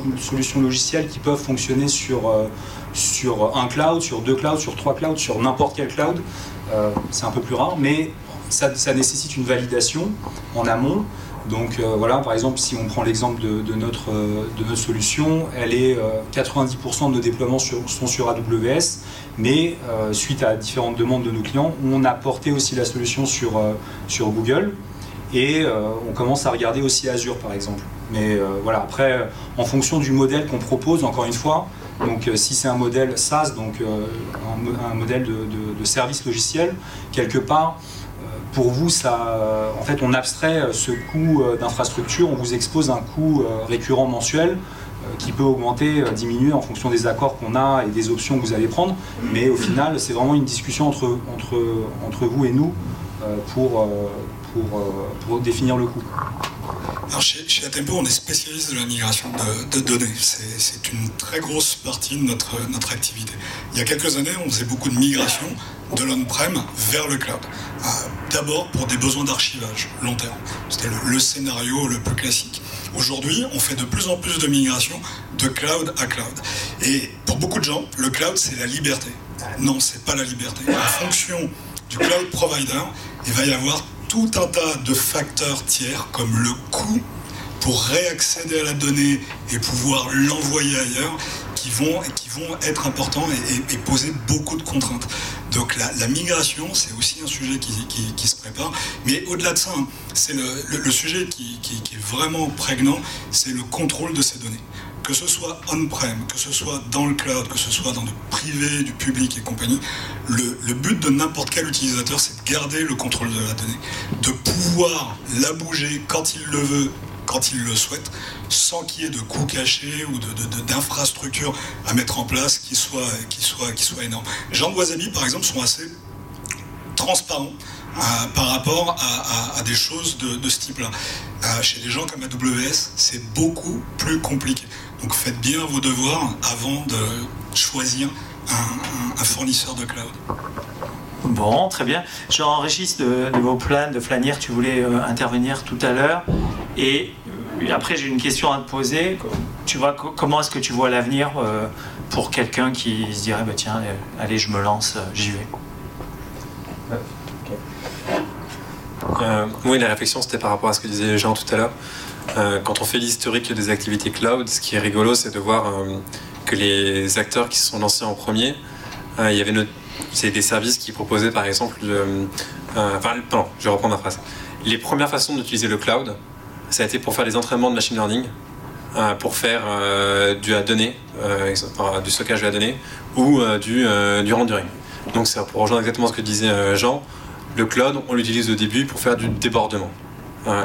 logicielles qui peuvent fonctionner sur, euh, sur un cloud, sur deux clouds, sur trois clouds, sur n'importe quel cloud. c'est un peu plus rare, mais ça, nécessite une validation en amont. Donc voilà, par exemple, si on prend l'exemple de, notre, de notre solution, elle est 90% de nos déploiements sont sur AWS mais euh, suite à différentes demandes de nos clients, on a porté aussi la solution sur, euh, sur Google et euh, on commence à regarder aussi Azure par exemple. Mais voilà, après, en fonction du modèle qu'on propose, encore une fois, donc si c'est un modèle SaaS, donc un, modèle de, service logiciel, quelque part, pour vous, ça, en fait, on abstrait ce coût d'infrastructure, on vous expose un coût récurrent mensuel qui peut augmenter, euh, diminuer en fonction des accords qu'on a et des options que vous allez prendre. Mais au final, c'est vraiment une discussion entre, entre, entre vous et nous euh, pour, pour, pour définir le coût. Alors chez, chez, Atempo, on est spécialiste de la migration de, données. C'est une très grosse partie de notre, activité. Il y a quelques années, on faisait beaucoup de migration de l'on-prem vers le cloud. D'abord pour des besoins d'archivage long terme. C'était le, scénario le plus classique. Aujourd'hui, on fait de plus en plus de migration de cloud à cloud. Et pour beaucoup de gens, le cloud, c'est la liberté. Non, c'est pas la liberté. En fonction du cloud provider, il va y avoir tout un tas de facteurs tiers, comme le coût pour réaccéder à la donnée et pouvoir l'envoyer ailleurs, qui vont, qui être importants et, poser beaucoup de contraintes. Donc la, migration, c'est aussi un sujet qui, se prépare. Mais au-delà de ça, hein, c'est le, sujet qui, est vraiment prégnant, c'est le contrôle de ces données. Que ce soit on-prem, que ce soit dans le cloud, que ce soit dans le privé, du public et compagnie, le, but de n'importe quel utilisateur, c'est de garder le contrôle de la donnée, de pouvoir la bouger quand il le veut quand il le souhaite, sans qu'il y ait de coûts cachés ou d'infrastructures à mettre en place qui soient, qui qui énormes. Jean de Wasabi, par exemple, sont assez transparents euh, par rapport à, des choses de, ce type-là. Euh, chez des gens comme AWS, c'est beaucoup plus compliqué. Donc faites bien vos devoirs avant de choisir un, fournisseur de cloud. Bon, très bien. Jean-Régis de, de, vos plans de Flanière, tu voulais euh, intervenir tout à l'heure. Et après, j'ai une question à te poser. Tu vois, comment est-ce que tu vois l'avenir euh, pour quelqu'un qui se dirait, bah, tiens, euh, allez, je me lance, euh, j'y vais? Oui, la réflexion, c'était par rapport à ce que disait Jean tout à l'heure. Quand on fait l'historique des activités cloud, ce qui est rigolo, c'est de voir que les acteurs qui se sont lancés en premier, il y avait c'est des services qui proposaient par exemple, enfin, pardon, je vais reprendre ma phrase. Les premières façons d'utiliser le cloud, ça a été pour faire des entraînements de machine learning, euh, pour faire euh, du euh, stockage de la donnée ou du, du rendering. Donc pour rejoindre exactement ce que disait Jean. Le cloud, on l'utilise au début pour faire du débordement.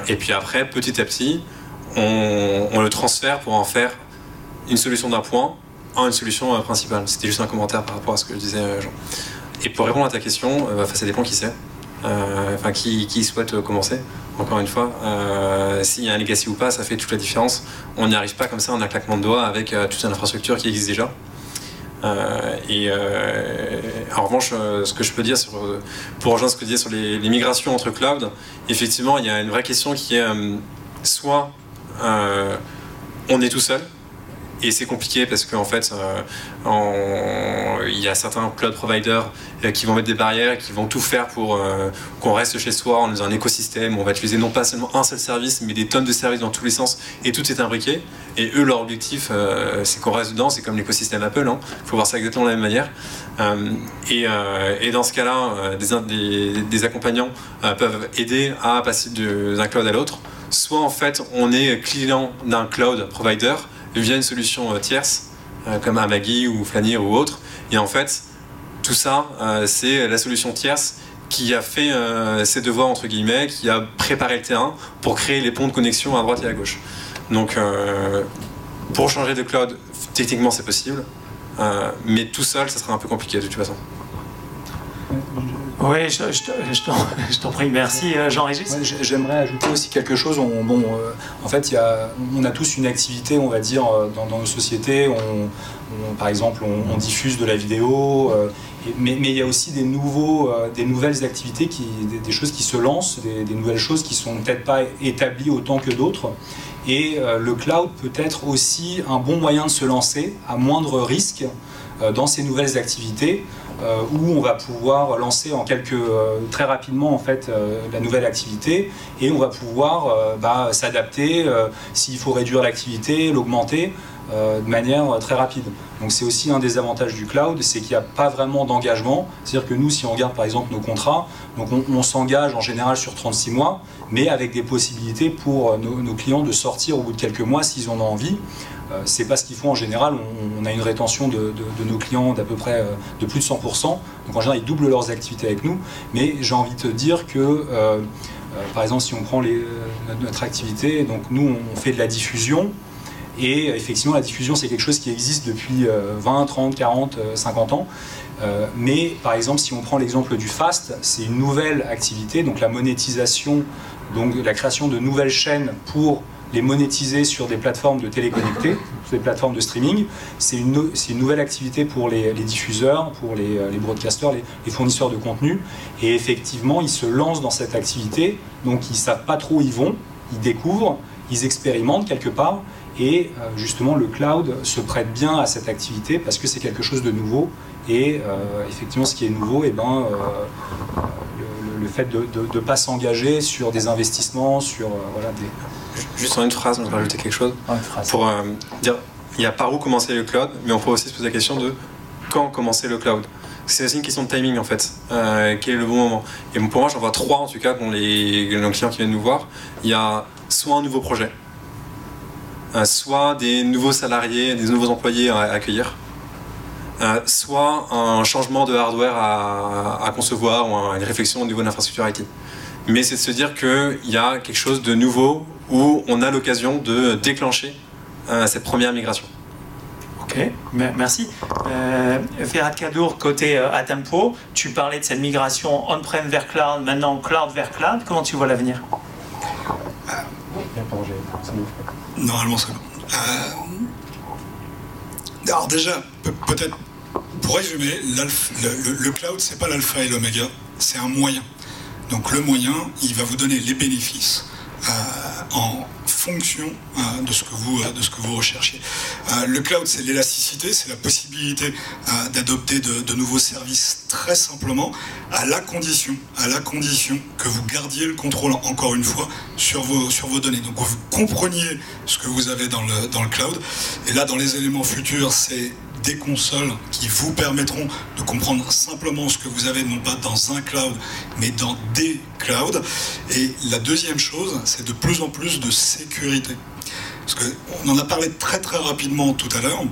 Et puis après, petit à petit, on, le transfère pour en faire une solution d'un point en une solution principale. C'était juste un commentaire par rapport à ce que disait Jean. Et pour répondre à ta question, bah, ça dépend qui c'est. enfin, qui, souhaite commencer encore une fois, euh, s'il y a un legacy ou pas, ça fait toute la différence. On n'y arrive pas comme ça en un claquement de doigts avec euh, toute une infrastructure qui existe déjà. Et en revanche, ce que je peux dire sur, pour rejoindre ce que tu disais sur les, les, migrations entre clouds, effectivement, il y a une vraie question qui est soit on est tout seul, et c'est compliqué parce qu'en fait, euh, il y a certains cloud providers euh, qui vont mettre des barrières, qui vont tout faire pour euh, qu'on reste chez soi, on est un écosystème, on va utiliser non pas seulement un seul service, mais des tonnes de services dans tous les sens, et tout est imbriqué. Et eux, leur objectif, c'est qu'on reste dedans, c'est comme l'écosystème Apple, il hein. faut voir ça exactement de la même manière. Et, dans ce cas-là, des, accompagnants peuvent aider à passer d'un cloud à l'autre. Soit en fait, on est client d'un cloud provider, via une solution euh, tierce, euh, comme Amagi ou Flanir ou autre. Et en fait, tout ça, euh, c'est la solution tierce qui a fait ses devoirs, entre guillemets, qui a préparé le terrain pour créer les ponts de connexion à droite et à gauche. Donc, pour changer de cloud, techniquement, c'est possible. mais tout seul, ça sera un peu compliqué de toute façon. Oui, je, t'en prie, merci euh, Jean-Régis. J'aimerais ajouter aussi quelque chose. On, bon, euh, en fait, on a tous une activité, on va dire, euh, dans, nos sociétés. Par exemple, on, diffuse de la vidéo, mais, il y a aussi des, nouveaux, des nouvelles activités, des, choses qui se lancent, des, nouvelles choses qui sont peut-être pas établies autant que d'autres. Et le cloud peut être aussi un bon moyen de se lancer à moindre risque dans ces nouvelles activités. Euh, où on va pouvoir lancer en quelques euh, très rapidement en fait euh, la nouvelle activité et on va pouvoir bah, s'adapter s'il faut réduire l'activité, l'augmenter de manière très rapide. Donc c'est aussi un des avantages du cloud, c'est qu'il n'y a pas vraiment d'engagement. C'est-à-dire que nous, si on regarde par exemple nos contrats, donc on, s'engage en général sur 36 mois, mais avec des possibilités pour nos clients de sortir au bout de quelques mois s'ils en ont envie. Euh, c'est pas ce qu'ils font en général. On, a une rétention de, nos clients d'à peu près euh, de plus de 100%. Donc en général, ils doublent leurs activités avec nous. Mais j'ai envie de te dire que, euh, par exemple, si on prend notre activité, donc nous, on fait de la diffusion. Et effectivement, la diffusion, c'est quelque chose qui existe depuis 20, 30, 40, 50 ans. mais par exemple, si on prend l'exemple du FAST, c'est une nouvelle activité, donc la monétisation, donc la création de nouvelles chaînes pour les monétiser sur des plateformes de téléconnectés, des plateformes de streaming. C'est une, nouvelle activité pour les, diffuseurs, pour les, les broadcasters, les, fournisseurs de contenu. Et effectivement, ils se lancent dans cette activité, donc ils ne savent pas trop où ils vont, ils découvrent, ils expérimentent quelque part. Et euh, justement, le cloud se prête bien à cette activité parce que c'est quelque chose de nouveau. Et euh, effectivement, ce qui est nouveau, eh ben, euh, le, fait de ne pas s'engager sur des investissements, sur voilà, des, Juste en une phrase, on va rajouter quelque chose. Pour euh, dire, il y a par où commencer le cloud, mais on peut aussi se poser la question de quand commencer le cloud. C'est aussi une question de timing en fait. Euh, quel est le bon moment? Et pour moi, j'en vois trois en tout cas dans les, clients qui viennent nous voir. Il y a soit un nouveau projet, euh, soit des nouveaux salariés, des nouveaux employés à accueillir, soit un changement de hardware à, à concevoir ou une réflexion au niveau de l'infrastructure IT. Mais c'est de se dire qu'il y a quelque chose de nouveau où on a l'occasion de déclencher euh, cette première migration. Ok, merci. Euh, Ferhat Kadour, côté euh, Atempo, tu parlais de cette migration on-prem vers cloud, maintenant cloud vers cloud. Comment tu vois l'avenir? Normalement, c'est bon. Euh, alors déjà, peut-être, pour résumer, le, le cloud, c'est pas l'alpha et l'oméga, c'est un moyen. Donc le moyen, il va vous donner les bénéfices euh, en fonction euh, de, ce que vous, euh, de ce que vous recherchez. le cloud, c'est l'élasticité, c'est la possibilité d'adopter de, nouveaux services très simplement, à la condition, à la condition que vous gardiez le contrôle, encore une fois, sur vos, sur vos données. Donc vous compreniez ce que vous avez dans le, dans le cloud. Et là, dans les éléments futurs, c'est des consoles qui vous permettront de comprendre simplement ce que vous avez, non pas dans un cloud, mais dans des clouds. Et la deuxième chose, c'est de plus en plus de sécurité. Parce qu'on en a parlé très très rapidement tout à l'heure.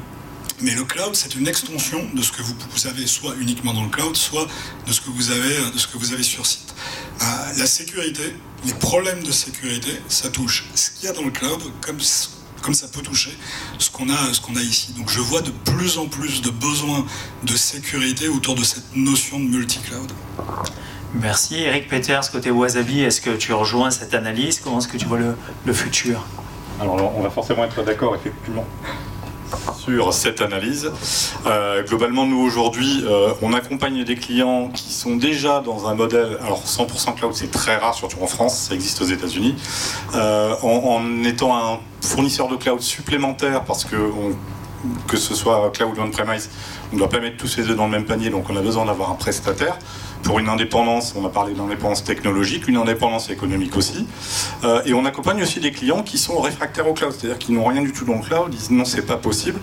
Mais le cloud, c'est une extension de ce que vous, avez soit uniquement dans le cloud, soit de ce que vous avez, de ce que vous avez sur site. Euh, la sécurité, les problèmes de sécurité, ça touche ce qu'il y a dans le cloud comme comme ça peut toucher ce qu'on a, ce qu'on a ici. Donc je vois de plus en plus de besoins de sécurité autour de cette notion de multi-cloud. Merci. Eric Peters, côté Wasabi, est-ce que tu rejoins cette analyse? Comment est-ce que tu vois le, le futur? Alors on va forcément être d'accord, effectivement, cette analyse. Euh, globalement, nous aujourd'hui, euh, on accompagne des clients qui sont déjà dans un modèle, alors 100% cloud, c'est très rare, surtout en France, ça existe aux États-Unis, euh, en, étant un fournisseur de cloud supplémentaire parce que que ce soit cloud ou on-premise, on ne doit pas mettre tous ses œufs dans le même panier, donc on a besoin d'avoir un prestataire. Pour une indépendance, on a parlé d'indépendance technologique, une indépendance économique aussi. Euh, et on accompagne aussi des clients qui sont réfractaires au cloud, c'est-à-dire qui n'ont rien du tout dans le cloud, ils disent non, c'est pas possible.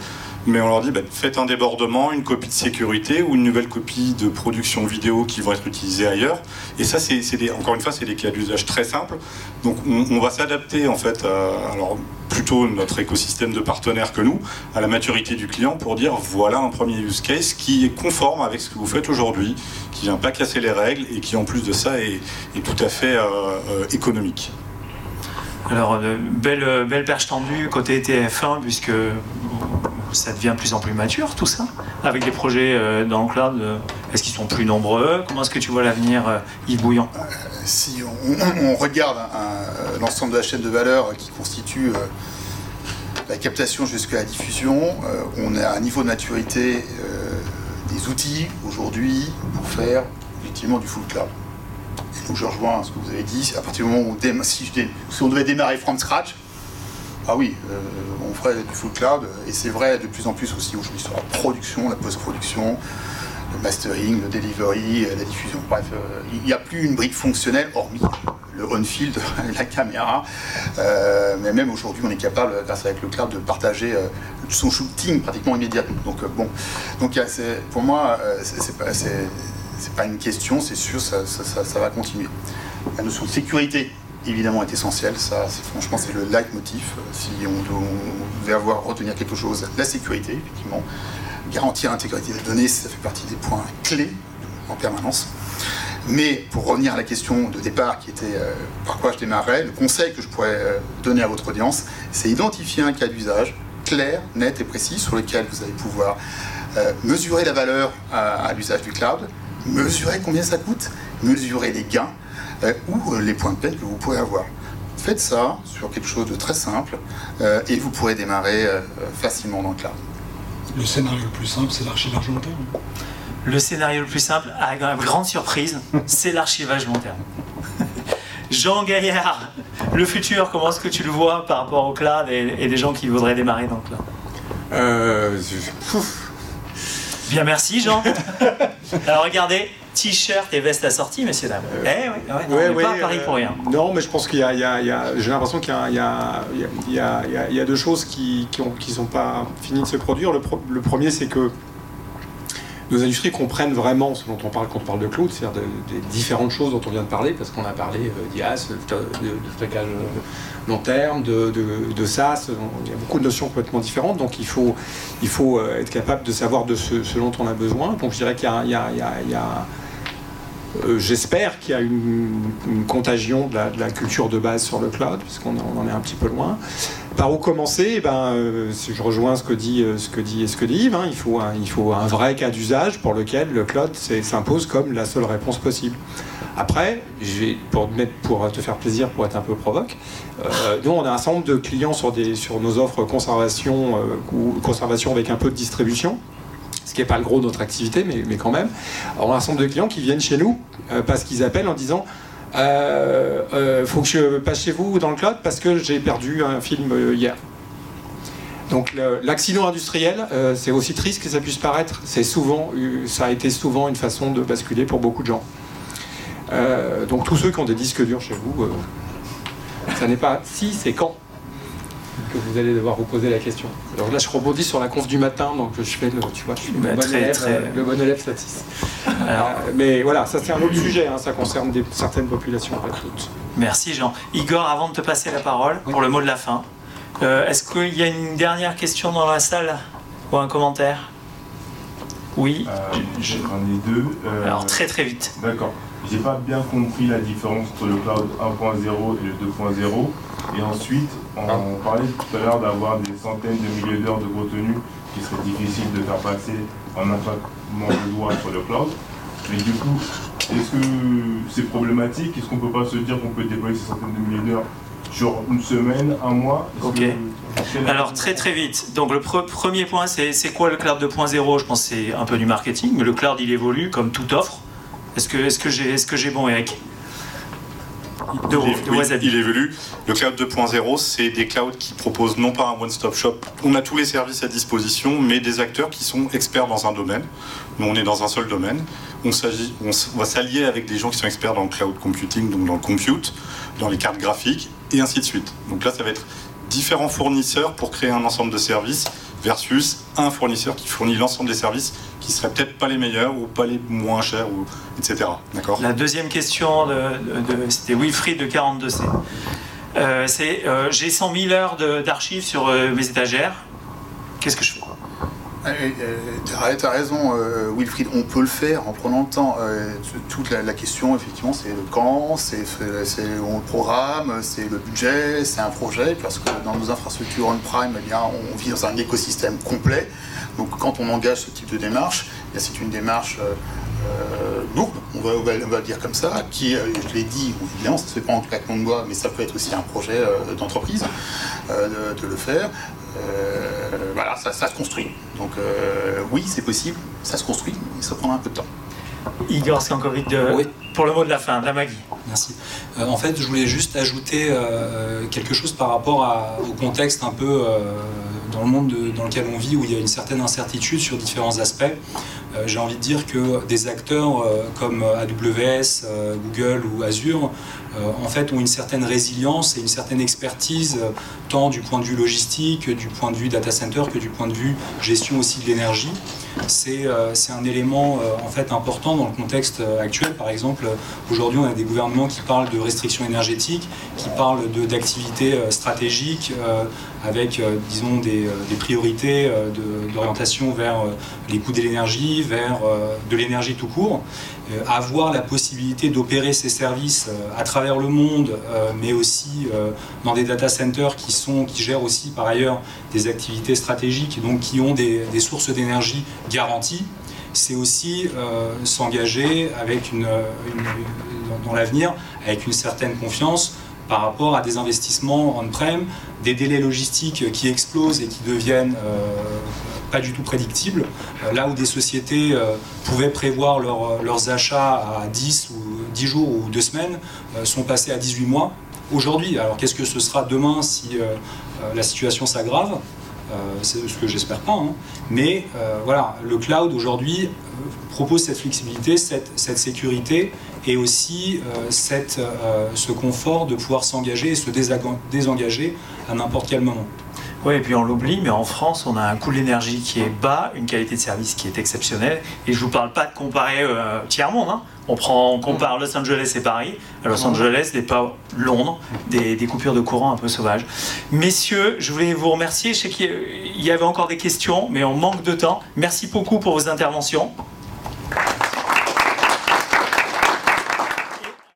Mais on leur dit, bah, faites un débordement, une copie de sécurité ou une nouvelle copie de production vidéo qui vont être utilisées ailleurs. Et ça, c'est encore une fois, c'est des cas d'usage très simples. Donc on, va s'adapter en fait, alors plutôt notre écosystème de partenaires que nous, à la maturité du client pour dire voilà un premier use case qui est conforme avec ce que vous faites aujourd'hui, qui vient pas casser les règles et qui en plus de ça est, tout à fait euh, euh, économique. Alors, euh, belle, belle perche tendue côté TF1, puisque ça devient de plus en plus mature tout ça, avec des projets euh, dans le cloud. euh, Est-ce qu'ils sont plus nombreux? Comment est-ce que tu vois l'avenir, euh, Yves Bouillon? Si on, regarde l'ensemble de la chaîne de valeur qui constitue la captation jusqu'à la diffusion, euh, on est à un niveau de maturité des outils aujourd'hui pour faire effectivement du full cloud. Et donc je rejoins ce que vous avez dit, à partir du moment où si, si on devait démarrer from scratch, ah oui, euh, on ferait du full cloud, et c'est vrai de plus en plus aussi aujourd'hui sur la production, la post-production, le mastering, le delivery, euh, la diffusion. Bref, euh, il n'y a plus une brique fonctionnelle hormis le on-field, la caméra. Mais même aujourd'hui, on est capable, grâce avec le cloud, de partager son shooting pratiquement immédiatement. Donc bon, pour moi, c'est pas, pas une question, c'est sûr, ça- ça va continuer. La notion de sécurité, évidemment, est essentielle. Ça, franchement, c'est le leitmotiv. Euh, Si on, doit- on devait avoir retenir quelque chose, la sécurité, effectivement. Garantir l'intégrité des données, ça fait partie des points clés en permanence. Mais pour revenir à la question de départ qui était euh, par quoi je démarrais, le conseil que je pourrais euh, donner à votre audience, c'est identifier un cas d'usage clair, net et précis sur lequel vous allez pouvoir mesurer la valeur à, à l'usage du cloud, mesurer combien ça coûte, mesurer les gains euh, ou euh, les points de peine que vous pourrez avoir. Faites ça sur quelque chose de très simple euh, et vous pourrez démarrer euh, facilement dans le cloud. Le scénario le plus simple, c'est l'archivage long terme. Le scénario le plus simple, à gra- grande surprise, c'est l'archivage long terme. Jean Gaillard, le futur, comment est-ce que tu le vois par rapport au cloud et, et des gens qui voudraient démarrer dans le cloud? Euh, je- pouf. Bien, merci Jean. Alors regardez, t-shirt et veste assortie, messieurs dames. eh ouais, ouais, non, Ouais, on ouais, pas à Paris euh, pour rien. Non, mais je pense qu'il y a, il y a- il y a- j'ai l'impression qu'il y a, y il y deux choses qui qui ont- qui sont pas finies de se produire. Le, pro- le premier, c'est que nos industries comprennent vraiment ce dont on parle quand on parle de cloud, c'est-à-dire de- des différentes choses dont on vient de parler, parce qu'on a parlé euh, d'IaaS, de, stockage euh, long terme, de, de, SaaS, il y a beaucoup de notions complètement différentes, donc il faut, il faut euh, être capable de savoir de ce, ce dont on a besoin. Donc je dirais qu'il y a- il y a- il y a euh, J'espère qu'il y a une, contagion de la, culture de base sur le cloud, puisqu'on en- est un petit peu loin. Par où commencer? Eh ben, euh, Je rejoins ce que dit, euh, ce que dit, ce que dit Yves. hein. il, faut un, il faut un vrai cas d'usage pour lequel le cloud s'impose comme la seule réponse possible. Après, pour, te faire plaisir, pour être un peu provoque, nous on a un certain de clients sur, nos offres conservation, ou conservation avec un peu de distribution ce qui n'est pas le gros de notre activité, mais, mais quand même. On a un certain nombre de clients qui viennent chez nous euh, parce qu'ils appellent en disant euh, euh, faut que je passe chez vous dans le cloud parce que j'ai perdu un film hier. Donc l'accident industriel, c'est aussi triste que ça puisse paraître. C'est souvent, ça a été souvent une façon de basculer pour beaucoup de gens. Donc tous ceux qui ont des disques durs chez vous, ça n'est pas si, c'est quand que vous allez devoir vous poser la question. Alors là, je rebondis sur la conf du matin, donc je fais le, tu vois, je suis le, Bah, bon, très, élève, très- euh, le bon élève. Alors, Euh, mais voilà, ça c'est un autre sujet, hein, ça concerne des- certaines populations, pas toutes. merci Jean. Igor, avant de te passer la parole pour le mot de la fin, euh, est-ce qu'il y a une dernière question dans la salle ou un commentaire? Oui. Euh, J'en ai deux. Euh, Alors très très vite. D'accord. J'ai pas bien compris la différence entre le cloud 1.0 et le 2.0. Et ensuite, on parlait tout à l'heure d'avoir des centaines de milliers d'heures de contenu qui serait difficile de faire passer en un claquement de doigts sur le cloud. Mais du coup, est-ce que c'est problématique? Est-ce qu'on peut pas se dire qu'on peut déployer ces centaines de milliers d'heures sur une semaine, un mois? Ok. que- Alors très très vite. Donc le pre- premier point, c'est c'est quoi le cloud 2.0 Je pense que c'est un peu du marketing, mais le cloud il évolue comme toute offre. Est-ce que, est-ce que j'ai est -ce que j'ai bon, Eric De, Il, de oui, Wasabi. il évolue. Le cloud 2.0, c'est des clouds qui proposent non pas un one-stop shop. On a tous les services à disposition, mais des acteurs qui sont experts dans un domaine. Nous, on est dans un seul domaine. On, on va s'allier avec des gens qui sont experts dans le cloud computing, donc dans le compute, dans les cartes graphiques, et ainsi de suite. Donc là, ça va être différents fournisseurs pour créer un ensemble de services versus un fournisseur qui fournit l'ensemble des services qui seraient peut-être pas les meilleurs ou pas les moins chers, ou, etc. D'accord? La deuxième question, de, de- de- c'était Wilfried de 42C. Euh, c'est euh, j'ai 100 000 heures de- d'archives sur euh, mes étagères. Qu'est-ce que je fais? Tu as raison, euh, Wilfried, on peut le faire en prenant le temps. Euh, toute la, la question, effectivement, c'est le quand, c'est c'est- on le programme, c'est le budget, c'est un projet, parce que dans nos infrastructures on-prime, eh bien, on vit dans un écosystème complet. Donc quand on engage ce type de démarche, eh c'est une démarche euh, euh, lourde, on va, on, va, on va le dire comme ça, qui, euh, je l'ai dit, évidemment, ça ne se fait pas en claquement de doigts, mais ça peut être aussi un projet euh, d'entreprise euh, de, de le faire. Euh, voilà, ça, ça se construit. Donc euh, oui, c'est possible, ça se construit, mais ça prendra un peu de temps. Igor Skankovic, de, Oui. Pour le mot de la fin, de la magie. Merci. Euh, en fait, je voulais juste ajouter euh, quelque chose par rapport au contexte un peu euh, dans le monde de- dans lequel on vit, où il y a une certaine incertitude sur différents aspects. J'ai envie de dire que des acteurs comme AWS, Google ou Azure, en fait, ont une certaine résilience et une certaine expertise, tant du point de vue logistique, du point de vue data center, que du point de vue gestion aussi de l'énergie. C'est un élément en fait important dans le contexte actuel. Par exemple, aujourd'hui, on a des gouvernements qui parlent de restrictions énergétiques, qui parlent d'activités euh, stratégiques euh, avec, euh, disons, des, priorités d'orientation vers les coûts de l'énergie, vers de l'énergie tout court. Avoir la possibilité d'opérer ces services à travers le monde, mais aussi dans des data centers qui, sont, qui gèrent aussi par ailleurs des activités stratégiques, donc qui ont des sources d'énergie garanties, c'est aussi euh, s'engager dans, l'avenir avec une certaine confiance par rapport à des investissements on-prem, des délais logistiques qui explosent et qui deviennent euh, pas du tout prédictibles. Euh, là où des sociétés pouvaient prévoir leur- leurs achats à 10 ou 10 jours ou 2 semaines, sont passés à 18 mois aujourd'hui. Alors qu'est-ce que ce sera demain si la situation s'aggrave? C'est ce que j'espère pas. hein. Mais euh, voilà, le cloud aujourd'hui euh, propose cette flexibilité, cette, sécurité et aussi euh, cette, euh, ce confort de pouvoir s'engager et se désengager à n'importe quel moment. Oui, et puis on l'oublie, mais en France, on a un coût de l'énergie qui est bas, une qualité de service qui est exceptionnelle. Et je vous parle pas de comparer euh, tiers-monde. hein. On, prend, on compare Los Angeles et Paris. À Los Angeles, n'est pas Londres, des, des coupures de courant un peu sauvages. Messieurs, je voulais vous remercier. Je sais qu'il y avait encore des questions, mais on manque de temps. Merci beaucoup pour vos interventions.